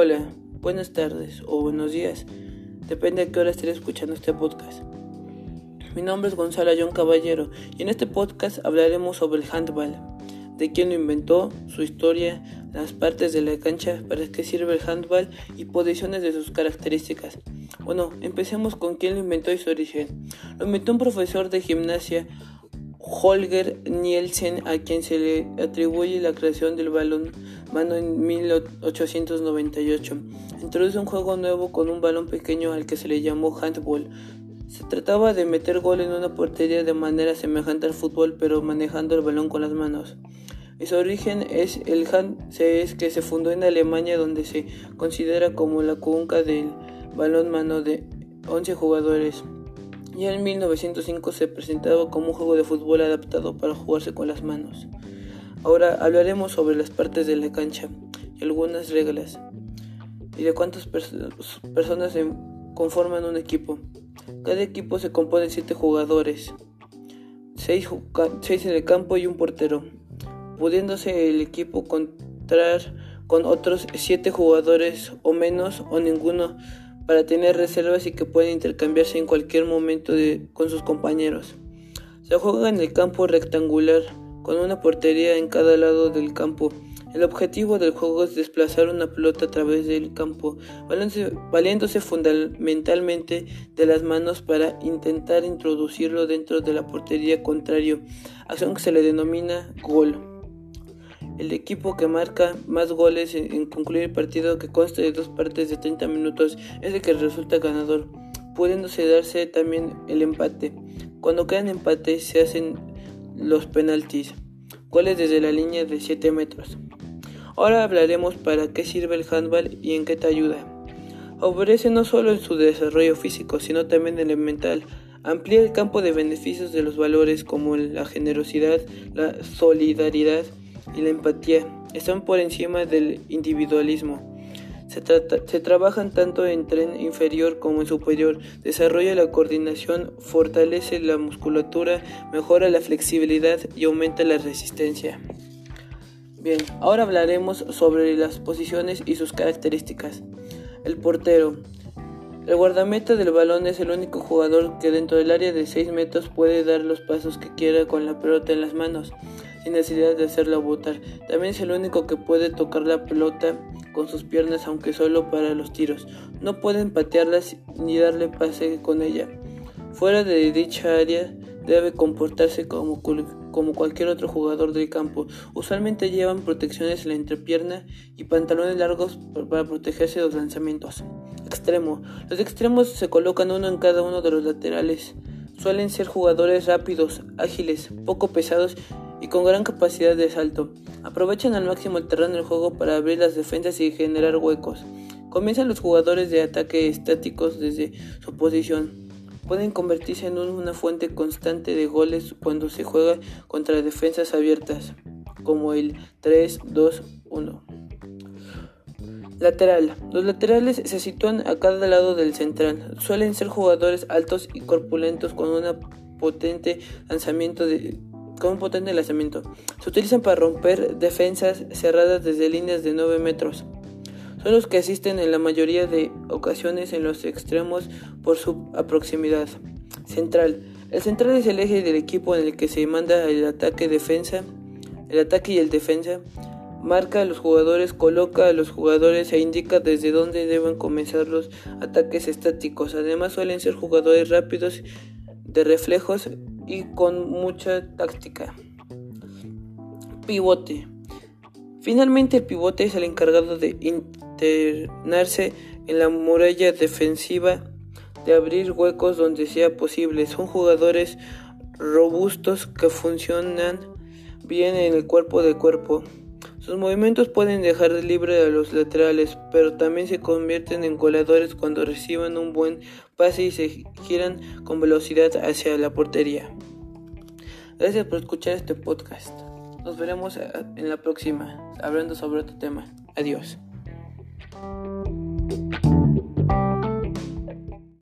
Hola, buenas tardes o buenos días, depende de qué hora estés escuchando este podcast. Mi nombre es Gonzalo John Caballero y en este podcast hablaremos sobre el handball, de quién lo inventó, su historia, las partes de la cancha, para qué sirve el handball y posiciones de sus características. Bueno, empecemos con quién lo inventó y su origen. Lo inventó un profesor de gimnasia Holger Nielsen, a quien se le atribuye la creación del balón mano en 1898. Introduce un juego nuevo con un balón pequeño al que se le llamó handball. Se trataba de meter gol en una portería de manera semejante al fútbol, pero manejando el balón con las manos. Su origen es el hand, es que se fundó en Alemania, donde se considera como la cunca del balón mano de 11 jugadores. Ya en 1905 se presentaba como un juego de fútbol adaptado para jugarse con las manos. Ahora hablaremos sobre las partes de la cancha y algunas reglas y de cuántas personas conforman un equipo. Cada equipo se compone de 7 jugadores, 6 en el campo y un portero, pudiéndose el equipo contar con otros 7 jugadores o menos o ninguno para tener reservas y que pueden intercambiarse en cualquier momento con sus compañeros. Se juega en el campo rectangular, con una portería en cada lado del campo. El objetivo del juego es desplazar una pelota a través del campo, valiéndose fundamentalmente de las manos para intentar introducirlo dentro de la portería contrario, acción que se le denomina gol. El equipo que marca más goles en, concluir el partido que consta de dos partes de 30 minutos es el que resulta ganador, pudiéndose darse también el empate. Cuando quedan empates se hacen los penaltis, goles desde la línea de 7 metros. Ahora hablaremos para qué sirve el handball y en qué te ayuda. Favorece no solo en su desarrollo físico, sino también en el mental. Amplía el campo de beneficios de los valores como la generosidad, la solidaridad, y la empatía están por encima del individualismo. Se, se, trabajan tanto en tren inferior como en superior, desarrolla la coordinación, fortalece la musculatura, mejora la flexibilidad y aumenta la resistencia. Bien, ahora hablaremos sobre las posiciones y sus características. El portero. El guardameta del balón es el único jugador que dentro del área de 6 metros puede dar los pasos que quiera con la pelota en las manos necesidad de hacerla botar. También es el único que puede tocar la pelota con sus piernas, aunque solo para los tiros. No pueden patearlas ni darle pase con ella. Fuera de dicha área debe comportarse como, como cualquier otro jugador del campo. Usualmente llevan protecciones en la entrepierna y pantalones largos para protegerse de los lanzamientos. Extremo. Los extremos se colocan uno en cada uno de los laterales. Suelen ser jugadores rápidos, ágiles, poco pesados y con gran capacidad de salto. Aprovechan al máximo el terreno del juego para abrir las defensas y generar huecos. Comienzan los jugadores de ataque estáticos desde su posición. Pueden convertirse en una fuente constante de goles cuando se juega contra defensas abiertas, como el 3-2-1. Lateral. Los laterales se sitúan a cada lado del central. Suelen ser jugadores altos y corpulentos con un potente lanzamiento de, con un potente lanzamiento. Se utilizan para romper defensas cerradas desde líneas de 9 metros. Son los que asisten en la mayoría de ocasiones en los extremos por su proximidad. Central. El central es el eje del equipo en el que se manda el ataque defensa, el ataque y el defensa. Marca a los jugadores, coloca a los jugadores e indica desde dónde deben comenzar los ataques estáticos. Además suelen ser jugadores rápidos de reflejos y con mucha táctica. Pivote. Finalmente el pivote es el encargado de internarse en la muralla defensiva, de abrir huecos donde sea posible. Son jugadores robustos que funcionan bien en el cuerpo de cuerpo. Sus movimientos pueden dejar libre a los laterales, pero también se convierten en coladores cuando reciban un buen pase y se giran con velocidad hacia la portería. Gracias por escuchar este podcast. Nos veremos en la próxima, hablando sobre otro tema. Adiós.